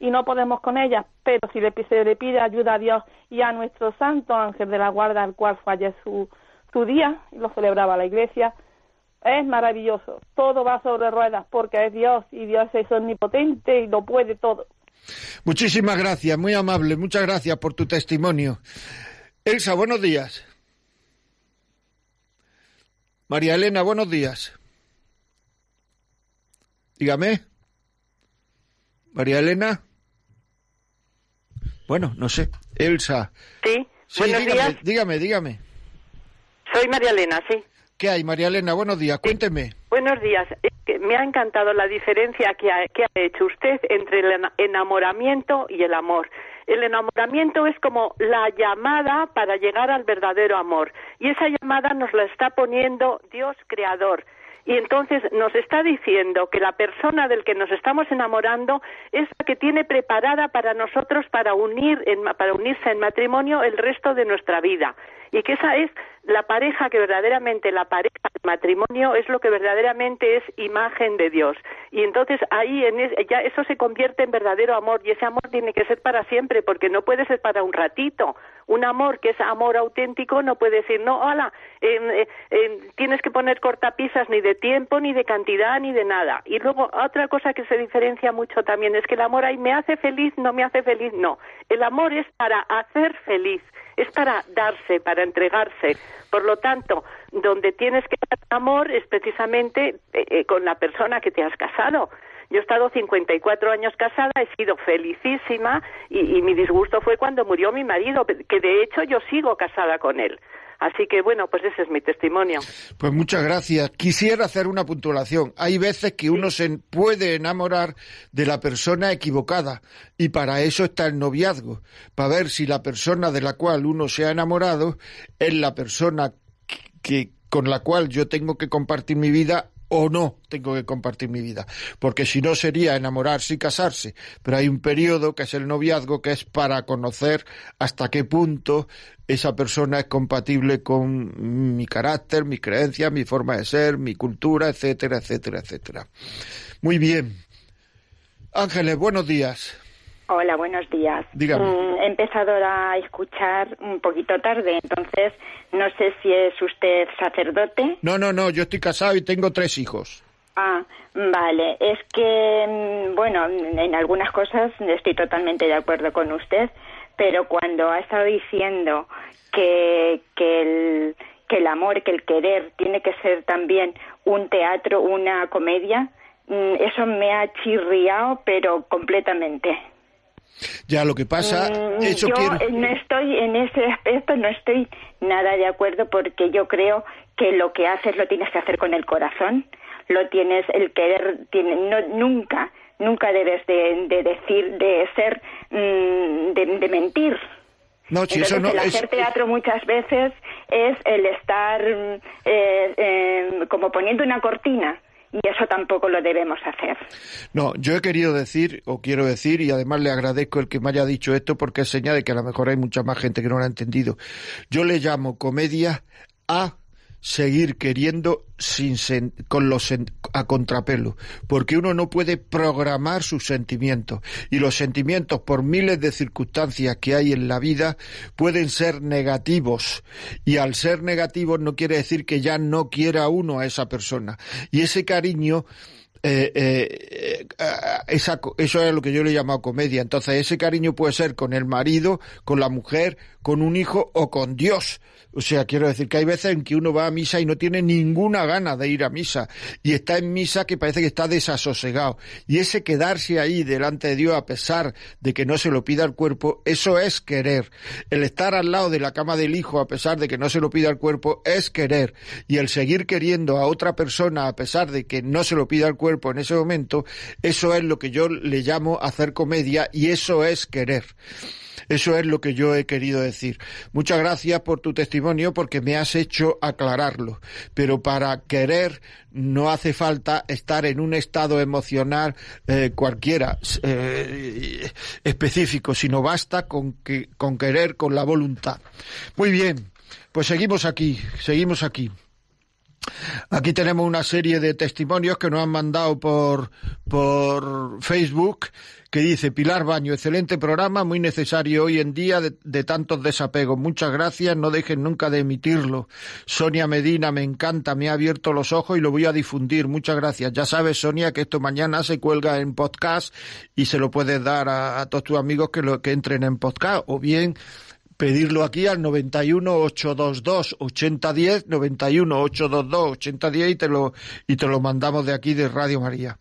y no podemos con ellas, pero si le, se le pide ayuda a Dios y a nuestro santo ángel de la guarda, al cual fue ayer su, su día, y lo celebraba la iglesia, es maravilloso. Todo va sobre ruedas porque es Dios y Dios es omnipotente y lo puede todo. Muchísimas gracias, muy amable, muchas gracias por tu testimonio. Elsa, buenos días. María Elena, buenos días. Dígame. María Elena. Bueno, no sé. Elsa. Sí, Sí, buenos dígame, días. dígame, dígame. Soy María Elena, sí. ¿Qué hay, María Elena? Buenos días, cuénteme. Buenos días. Me ha encantado la diferencia que ha, que ha hecho usted entre el ena- enamoramiento y el amor. El enamoramiento es como la llamada para llegar al verdadero amor. Y esa llamada nos la está poniendo Dios creador. Y entonces nos está diciendo que la persona del que nos estamos enamorando es la que tiene preparada para nosotros para unir en para unirse en matrimonio el resto de nuestra vida y que esa es la pareja que verdaderamente la pareja del matrimonio es lo que verdaderamente es imagen de Dios. Y entonces ahí en es- ya eso se convierte en verdadero amor y ese amor tiene que ser para siempre porque no puede ser para un ratito. Un amor que es amor auténtico no puede decir no hola eh, eh, tienes que poner cortapisas ni de tiempo ni de cantidad ni de nada y luego otra cosa que se diferencia mucho también es que el amor ahí me hace feliz no me hace feliz no. El amor es para hacer feliz es para darse, para entregarse. Por lo tanto, donde tienes que dar amor es precisamente eh, eh, con la persona que te has casado. Yo he estado 54 años casada, he sido felicísima y, y mi disgusto fue cuando murió mi marido, que de hecho yo sigo casada con él. Así que bueno, pues ese es mi testimonio. Pues muchas gracias. Quisiera hacer una puntuación. Hay veces que uno se puede enamorar de la persona equivocada y para eso está el noviazgo, para ver si la persona de la cual uno se ha enamorado es la persona que con la cual yo tengo que compartir mi vida o no tengo que compartir mi vida, porque si no sería enamorarse y casarse, pero hay un periodo que es el noviazgo que es para conocer hasta qué punto esa persona es compatible con mi carácter, mis creencias, mi forma de ser, mi cultura, etcétera, etcétera, etcétera. Muy bien. Ángeles, buenos días. Hola, buenos días. Dígame. Mm, he empezado a escuchar un poquito tarde, entonces no sé si es usted sacerdote. No, no, no, yo estoy casado y tengo tres hijos. Ah, vale. Es que, mm, bueno, en algunas cosas estoy totalmente de acuerdo con usted, pero cuando ha estado diciendo que, que, el, que el amor, que el querer tiene que ser también un teatro, una comedia, mm, eso me ha chirriado, pero completamente. Ya lo que pasa, Mm, eso yo quiero. no estoy en ese aspecto, no estoy nada de acuerdo porque yo creo que lo que haces lo tienes que hacer con el corazón, lo tienes, el querer, tiene, no, nunca, nunca debes de, de decir, de ser, mm, de, de mentir. No, si Entonces, eso no el es. hacer teatro muchas veces es el estar mm, eh, eh, como poniendo una cortina y eso tampoco lo debemos hacer. No, yo he querido decir, o quiero decir, y además le agradezco el que me haya dicho esto porque es señal de que a lo mejor hay mucha más gente que no lo ha entendido. Yo le llamo comedia a seguir queriendo sin con los a contrapelo, porque uno no puede programar sus sentimientos y los sentimientos por miles de circunstancias que hay en la vida pueden ser negativos y al ser negativos no quiere decir que ya no quiera uno a esa persona y ese cariño eh, eh, eh, esa, eso es lo que yo le he llamado comedia. Entonces, ese cariño puede ser con el marido, con la mujer, con un hijo o con Dios. O sea, quiero decir que hay veces en que uno va a misa y no tiene ninguna gana de ir a misa y está en misa que parece que está desasosegado. Y ese quedarse ahí delante de Dios a pesar de que no se lo pida el cuerpo, eso es querer. El estar al lado de la cama del hijo a pesar de que no se lo pida el cuerpo es querer. Y el seguir queriendo a otra persona a pesar de que no se lo pida el cuerpo en ese momento, eso es lo que yo le llamo hacer comedia y eso es querer. Eso es lo que yo he querido decir. Muchas gracias por tu testimonio porque me has hecho aclararlo. Pero para querer no hace falta estar en un estado emocional eh, cualquiera eh, específico, sino basta con, que, con querer, con la voluntad. Muy bien, pues seguimos aquí, seguimos aquí. Aquí tenemos una serie de testimonios que nos han mandado por, por Facebook que dice Pilar Baño, excelente programa, muy necesario hoy en día de, tantos desapegos. Muchas gracias, no dejen nunca de emitirlo. Sonia Medina, me encanta, me ha abierto los ojos y lo voy a difundir. Muchas gracias. Ya sabes, Sonia, que esto mañana se cuelga en podcast y se lo puedes dar a, todos tus amigos que, lo, que entren en podcast o bien pedirlo aquí al 91 822 8010 91 822 8010 y te lo y te lo mandamos de aquí de Radio María.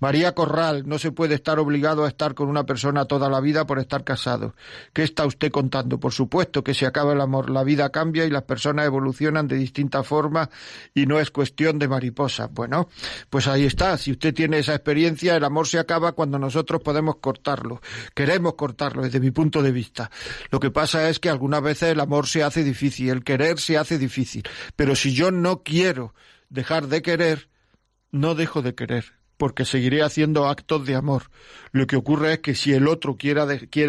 María Corral, no se puede estar obligado a estar con una persona toda la vida por estar casado. ¿Qué está usted contando? Por supuesto que se acaba el amor, la vida cambia y las personas evolucionan de distinta forma y no es cuestión de mariposa. Bueno, pues ahí está, si usted tiene esa experiencia, el amor se acaba cuando nosotros podemos cortarlo. Queremos cortarlo desde mi punto de vista. Lo que pasa es que algunas veces el amor se hace difícil, el querer se hace difícil. Pero si yo no quiero dejar de querer, no dejo de querer, porque seguiré haciendo actos de amor. Lo que ocurre es que si el otro quiere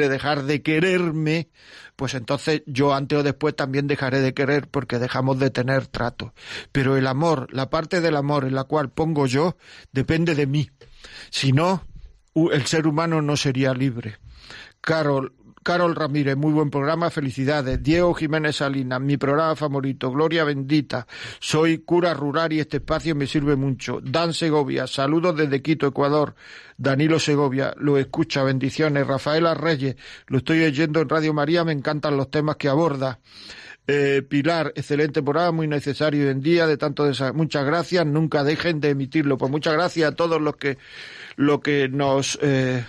dejar de quererme, pues entonces yo antes o después también dejaré de querer porque dejamos de tener trato. Pero el amor, la parte del amor en la cual pongo yo, depende de mí. Si no, el ser humano no sería libre. Carol, Carol Ramírez, muy buen programa, felicidades. Diego Jiménez Salinas, mi programa favorito, Gloria Bendita. Soy cura rural y este espacio me sirve mucho. Dan Segovia, saludos desde Quito, Ecuador. Danilo Segovia, lo escucha, bendiciones. Rafaela Reyes, lo estoy oyendo en Radio María, me encantan los temas que aborda. Eh, Pilar, excelente programa, muy necesario en día, de tanto muchas gracias, nunca dejen de emitirlo. Pues muchas gracias a todos los que, lo que nos eh,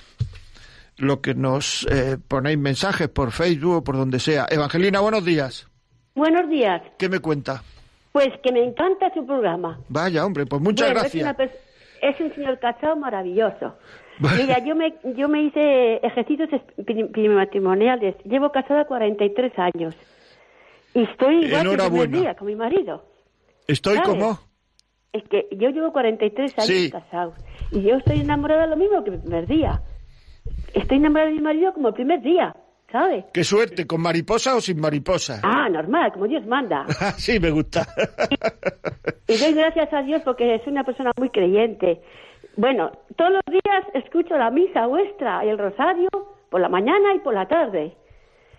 lo que nos eh, ponéis mensajes por Facebook o por donde sea. Evangelina, buenos días. Buenos días. ¿Qué me cuenta? Pues que me encanta su programa. Vaya, hombre, pues muchas gracias. Es, un señor casado maravilloso. Mira, yo me, yo me hice ejercicios matrimoniales. Llevo casada 43 años. Y estoy igual que día con mi marido. ¿Estoy como? Es que yo llevo 43 años casado. Y yo estoy enamorada lo mismo que el primer día estoy enamorada de mi marido como el primer día, ¿sabes? Qué suerte, ¿con mariposa o sin mariposa? Ah, normal, como Dios manda. (laughs) sí, me gusta. y, doy gracias a Dios porque es una persona muy creyente. Bueno, todos los días escucho la misa vuestra y el rosario por la mañana y por la tarde.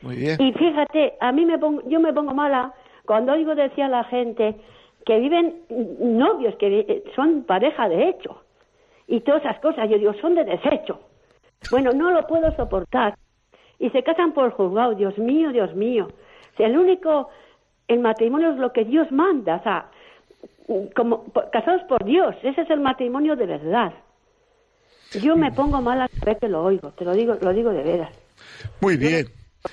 Muy bien. Y fíjate, a mí me pongo, yo me pongo mala cuando oigo decir a la gente que viven novios, que son pareja de hecho, y todas esas cosas. Yo digo, son de desecho. Bueno, no lo puedo soportar. Y se casan por juzgado, Dios mío, Dios mío. Si el único, el matrimonio es lo que Dios manda, o sea, como casados por Dios, ese es el matrimonio de verdad. Yo me pongo mala cada vez que lo oigo, te lo digo, lo digo de veras. Muy bien.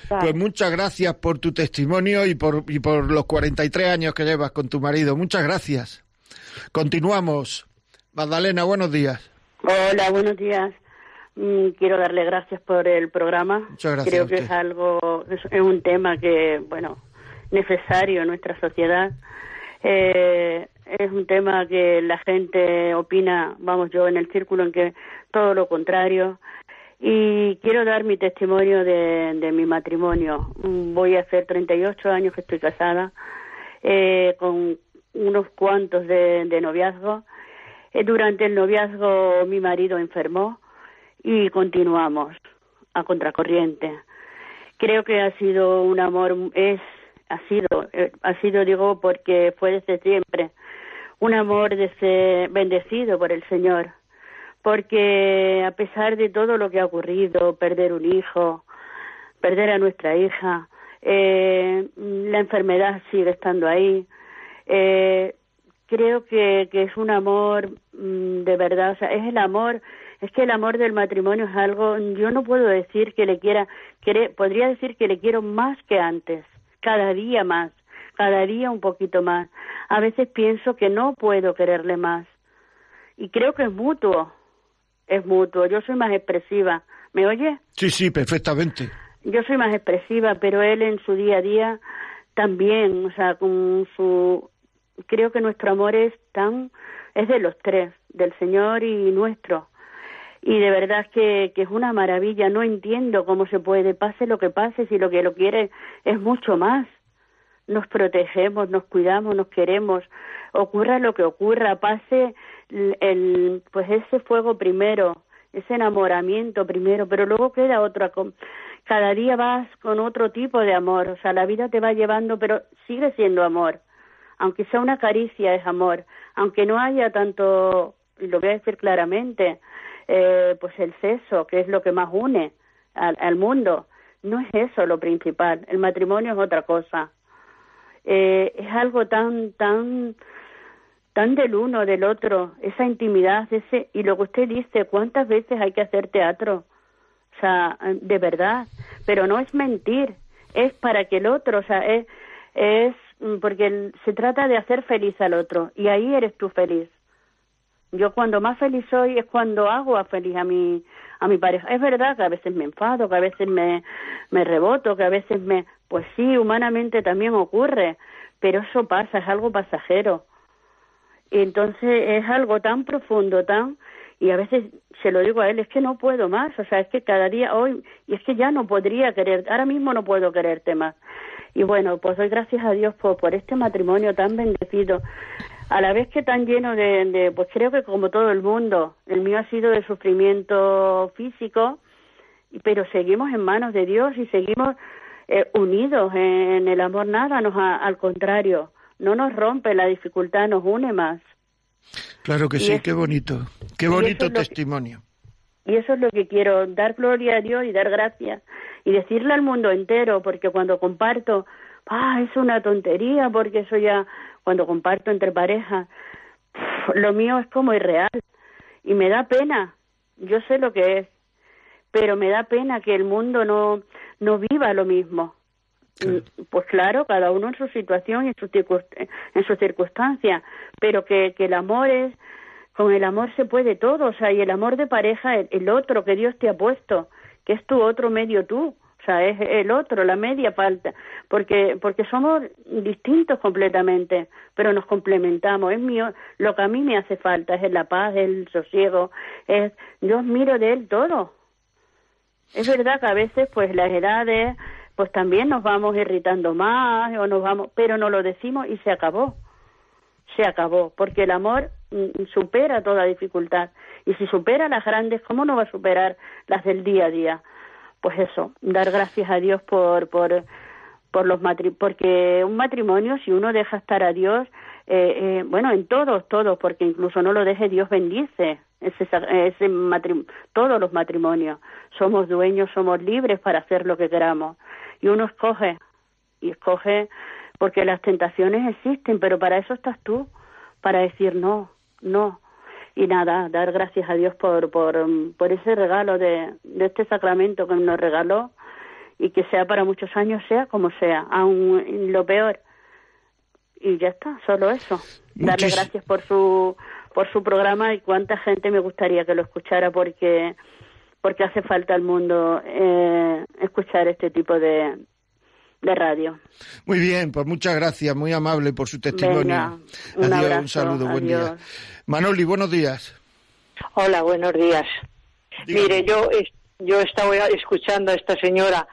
Pues muchas gracias por tu testimonio y por, y por los 43 años que llevas con tu marido. Muchas gracias. Continuamos. Magdalena, buenos días. Hola, buenos días. Mm, quiero darle gracias por el programa. Creo que es algo, es, un tema que, bueno, necesario en nuestra sociedad. Eh, es un tema que la gente opina, vamos yo en el círculo en que todo lo contrario. Y quiero dar mi testimonio de, mi matrimonio. Voy a hacer 38 años que estoy casada, eh, con unos cuantos de, noviazgo. Eh, durante el noviazgo mi marido enfermó y continuamos a contracorriente. Creo que ha sido un amor, es, ha sido, eh, ha sido digo porque fue desde siempre un amor desde, bendecido por el Señor porque a pesar de todo lo que ha ocurrido, perder un hijo, perder a nuestra hija, eh, la enfermedad sigue estando ahí. Eh, creo que, que es un amor mm, de verdad, o sea, es el amor, es que el amor del matrimonio es algo, yo no puedo decir que le quiera, podría decir que le quiero más que antes, cada día más, cada día un poquito más. A veces pienso que no puedo quererle más. Y creo que es mutuo, es mutuo. Yo soy más expresiva. ¿Me oye? Sí, sí, perfectamente. Yo soy más expresiva, pero él en su día a día también, o sea, con su creo que nuestro amor es tan es de los tres, del Señor y nuestro. Y de verdad que, que es una maravilla, no entiendo cómo se puede, pase lo que pase, si lo que lo quiere es mucho más. Nos protegemos, nos cuidamos, nos queremos, ocurra lo que ocurra, pase el, pues ese fuego primero, ese enamoramiento primero, pero luego queda otra. Cada día vas con otro tipo de amor, o sea, la vida te va llevando, pero sigue siendo amor. Aunque sea una caricia, es amor. Aunque no haya tanto, lo voy a decir claramente, eh, pues el sexo, que es lo que más une al, al, mundo. No es eso lo principal. El matrimonio es otra cosa. Eh, es algo tan, tan tan del uno, del otro, esa intimidad, ese, y lo que usted dice, ¿cuántas veces hay que hacer teatro? O sea, de verdad, pero no es mentir, es para que el otro, o sea, es, es porque se trata de hacer feliz al otro, y ahí eres tú feliz. Yo cuando más feliz soy es cuando hago a feliz a mi, a mi pareja. Es verdad que a veces me enfado, que a veces me, me reboto, que a veces me... Pues sí, humanamente también ocurre, pero eso pasa, es algo pasajero entonces es algo tan profundo, tan y a veces se lo digo a él, es que no puedo más, o sea, es que cada día hoy, y es que ya no podría querer, ahora mismo no puedo quererte más. Y bueno, pues doy gracias a Dios por, por este matrimonio tan bendecido, a la vez que tan lleno de, de, pues creo que como todo el mundo, el mío ha sido de sufrimiento físico, pero seguimos en manos de Dios y seguimos eh, unidos en, el amor, nada nos al contrario no nos rompe, la dificultad nos une más. Claro que sí, qué bonito, qué bonito testimonio. y eso es lo que quiero, dar gloria a Dios y dar gracias y decirle al mundo entero, porque cuando comparto, ah, es una tontería, porque eso ya, cuando comparto entre parejas, lo mío es como irreal y me da pena, yo sé lo que es, pero me da pena que el mundo no, no viva lo mismo. Pues claro, cada uno en su situación y en su, en su circunstancia, pero que, que el amor es, con el amor se puede todo, o sea, y el amor de pareja, el, otro que Dios te ha puesto, que es tu otro medio tú, o sea, es el otro, la media falta, porque, porque somos distintos completamente, pero nos complementamos. Es mío, lo que a mí me hace falta es la paz, el sosiego, es, yo miro de él todo. Es verdad que a veces, pues, las edades, pues también nos vamos irritando más o nos vamos, pero no lo decimos y se acabó. Se acabó, porque el amor mm, supera toda dificultad. Y si supera las grandes, ¿cómo no va a superar las del día a día? Pues eso, dar gracias a Dios por, por, por los matrimonios, porque un matrimonio, si uno deja estar a Dios, eh, eh, bueno, en todos, todos, porque incluso no lo deje, Dios bendice ese, ese todos los matrimonios. Somos dueños, somos libres para hacer lo que queramos y uno escoge y escoge porque las tentaciones existen, pero para eso estás tú, para decir no, no. Y nada, dar gracias a Dios por, por, por ese regalo de, de este sacramento que nos regaló y que sea para muchos años, sea como sea, aún lo peor. Y ya está, solo eso. Darle gracias por su, por su programa y cuánta gente me gustaría que lo escuchara porque porque hace falta al mundo eh, escuchar este tipo de, de radio. Muy bien, pues muchas gracias, muy amable por su testimonio. Venga, un Adiós, abrazo, un saludo, buen día. Manoli, buenos días. Hola, buenos días. Mire, yo yo estaba escuchando a esta señora.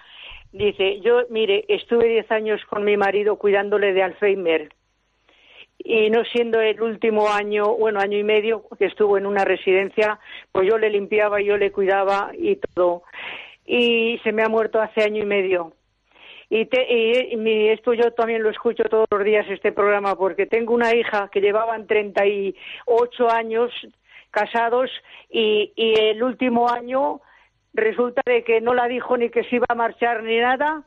Dice, yo, mire, estuve 10 años con mi marido cuidándole de Alzheimer. Y no siendo el último año, bueno, año y medio que estuvo en una residencia, pues yo le limpiaba, yo le cuidaba y todo. Y se me ha muerto hace año y medio. Y, te- y- y esto yo también lo escucho todos los días, este programa, porque tengo una hija que llevaban 38 años casados y, y el último año resulta de que no la dijo ni que se iba a marchar ni nada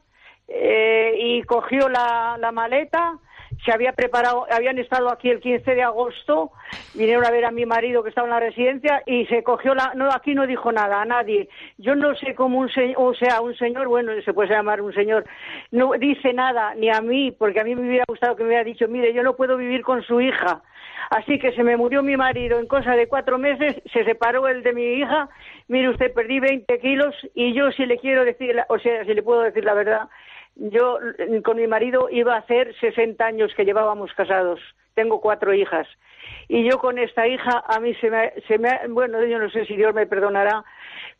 eh, y cogió la maleta se había preparado, habían estado aquí el 15 de agosto, vinieron a ver a mi marido que estaba en la residencia y se cogió la, no, aquí no dijo nada a nadie. Yo no sé cómo un señor, o sea, un señor, bueno, se puede llamar un señor, no dice nada ni a mí, porque a mí me hubiera gustado que me hubiera dicho, mire, yo no puedo vivir con su hija. Así que se me murió mi marido en cosa de cuatro meses, se separó el de mi hija, mire usted, perdí 20 kilos y yo si le quiero decir, la- o sea, si le puedo decir la verdad, yo mm, con mi marido iba a hacer 60 años que llevábamos casados. Tengo cuatro hijas. Y yo con esta hija, a mí se me, se bueno, yo no sé si Dios me perdonará,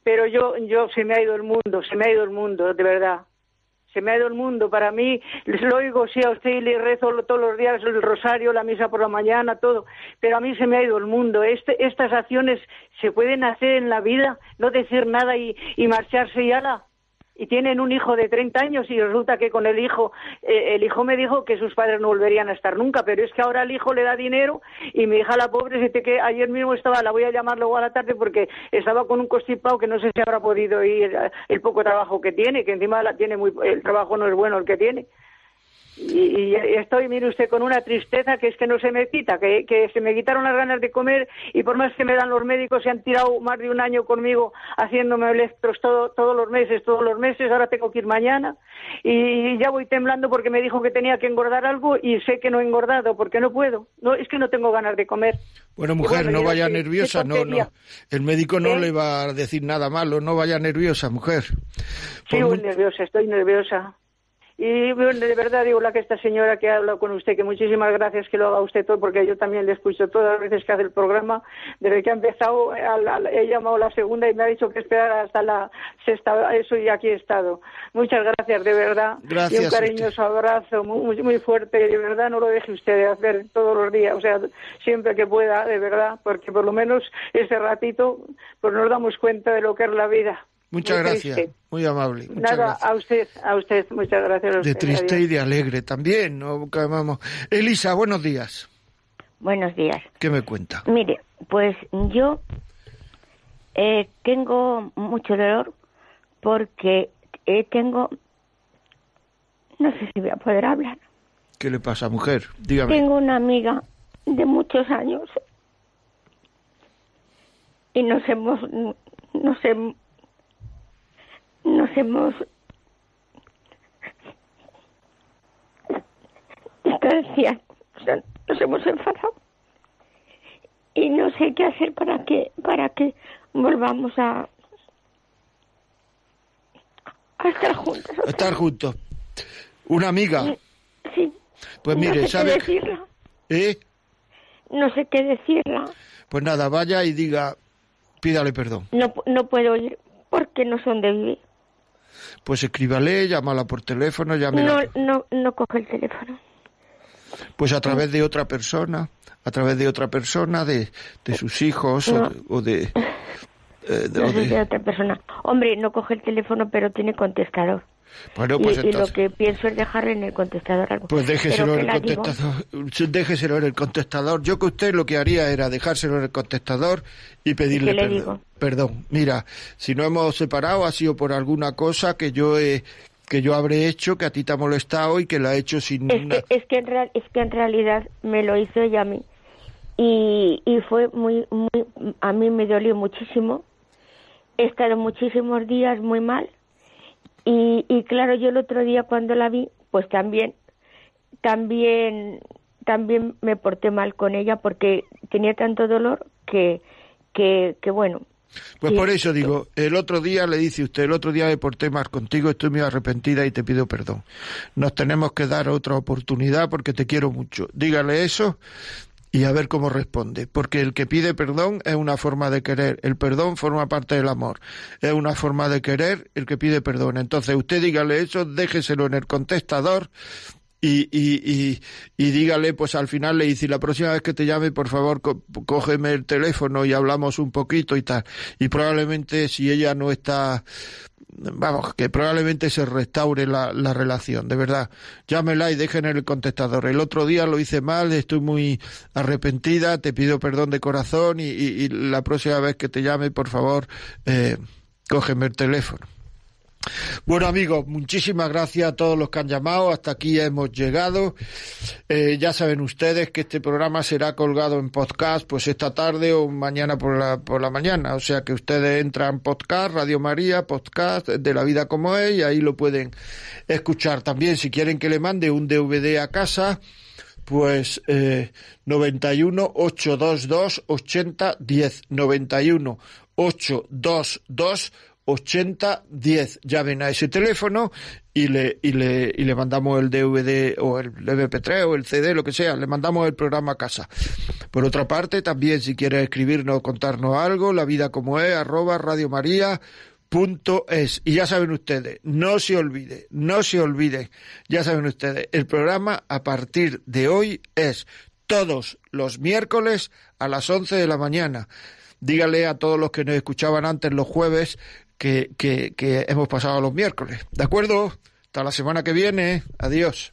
pero yo, yo se me ha ido el mundo, se me ha ido el mundo, de verdad. Se me ha ido el mundo. Para mí, lo oigo, sí, a usted y le rezo todos los días el rosario, la misa por la mañana, todo. Pero a mí se me ha ido el mundo. Este, estas acciones se pueden hacer en la vida, no decir nada y, y marcharse y ala y tienen un hijo de 30 años y resulta que con el hijo, eh, el hijo me dijo que sus padres no volverían a estar nunca, pero es que ahora el hijo le da dinero y mi hija la pobre, se que ayer mismo estaba, la voy a llamar luego a la tarde porque estaba con un constipado que no sé si habrá podido ir eh, el poco trabajo que tiene, que encima la tiene muy, el trabajo no es bueno el que tiene. Y, y estoy, mire usted, con una tristeza que es que no se me quita, que, que se me quitaron las ganas de comer y por más que me dan los médicos, se han tirado más de un año conmigo haciéndome electros todo, todos los meses, todos los meses, ahora tengo que ir mañana y ya voy temblando porque me dijo que tenía que engordar algo y sé que no he engordado porque no puedo, no es que no tengo ganas de comer. Bueno, mujer, bueno, no vaya nerviosa, no, no. El médico no ¿Eh? le va a decir nada malo, no vaya nerviosa, mujer. Sí, muy mu- nerviosa, estoy nerviosa. Y bueno, de verdad digo la que esta señora que ha hablado con usted, que muchísimas gracias que lo haga usted todo, porque yo también le escucho todas las veces que hace el programa. Desde que ha empezado, a la- he llamado la segunda y me ha dicho que esperara hasta la sexta, eso y aquí he estado. Muchas gracias, de verdad. Gracias Y un cariñoso abrazo muy, muy fuerte, de verdad no lo deje usted de hacer todos los días, o sea, siempre que pueda, de verdad, porque por lo menos ese ratito, pues nos damos cuenta de lo que es la vida. Muchas Muy gracias, triste. muy amable. Muchas Nada, gracias. a usted, a usted, muchas gracias. a De usted, triste adiós. y de alegre también, ¿no? Vamos. Elisa, buenos días. Buenos días. ¿Qué me cuenta? Mire, pues yo eh, tengo mucho dolor porque eh, tengo, no sé si voy a poder hablar. ¿Qué le pasa, mujer? Dígame. Tengo una amiga de muchos años y nos hemos, nos hemos, nos hemos o sea, nos hemos enfadado y no sé qué hacer para que para que volvamos a a estar juntas. otra Estar juntos. Una amiga. vez. Sí. Pues no mire, sé ¿sabe? qué decirla. ¿Eh? No sé qué decirla. Pues nada, vaya y diga, pídale perdón. No, no puedo ir porque no son de vivir. Pues escríbale, llámala por teléfono, llámela. No, no, no coge el teléfono. Pues a través de otra persona, a través de otra persona, de, de sus hijos o de... o de- eh, de- No o sé de- de otra persona. Hombre, no coge el teléfono, pero tiene contestador. Bueno, y, pues y lo entonces... que pienso es dejarle en el contestador algo. Pues déjeselo en el digo-. Déjeselo en el contestador. Yo que usted lo que haría era dejárselo en el contestador y pedirle ¿Y qué le perdón. digo? Perdón. Mira, si no hemos separado ha sido por alguna cosa que yo he que yo habré hecho que a ti te ha molestado y que la he hecho sin Es una- que, es, que en real- es que en realidad me lo hizo ella a mí. Y, y fue muy, muy, a mí me dolió muchísimo. He estado muchísimos días muy mal. Y, y claro, yo el otro día cuando la vi, pues también, también, también me porté mal con ella porque tenía tanto dolor que, que, que bueno, Pues por eso digo, el otro día le dice usted, el otro día me porté más contigo, estoy muy arrepentida y te pido perdón. Nos tenemos que dar otra oportunidad porque te quiero mucho. Dígale eso y a ver cómo responde. Porque el que pide perdón es una forma de querer. El perdón forma parte del amor. Es una forma de querer el que pide perdón. Entonces usted dígale eso, déjeselo en el contestador y, y, y, dígale, pues al final le dice, la próxima vez que te llame, por favor, cógeme el teléfono y hablamos un poquito y tal. Y probablemente si ella no está vamos, que probablemente se restaure la, la, relación, de verdad. Llámela y dejen en el contestador. El otro día lo hice mal, estoy muy arrepentida, te pido perdón de corazón y, y, la próxima vez que te llame, por favor, eh, cógeme el teléfono. Bueno amigos, muchísimas gracias a todos los que han llamado. Hasta aquí hemos llegado. Eh, ya saben ustedes que este programa será colgado en podcast, pues esta tarde o mañana por la, por la mañana. O sea que ustedes entran podcast, Radio María, podcast de la vida como es, y ahí lo pueden escuchar. También si quieren que le mande un DVD a casa, pues eh, 91 822 80 10 91 822 8010. Llamen a ese teléfono y le, y le, y le mandamos el DVD o el MP3 o el CD, lo que sea, le mandamos el programa a casa. Por otra parte, también si quiere escribirnos o contarnos algo, la vida como es, arroba Radio María punto es. Y ya saben ustedes, no se olvide, no se olvide, ya saben ustedes, el programa a partir de hoy es todos los miércoles a las 11 de la mañana. Dígale a todos los que nos escuchaban antes los jueves que, que, que hemos pasado los miércoles. ¿De acuerdo? Hasta la semana que viene. Adiós.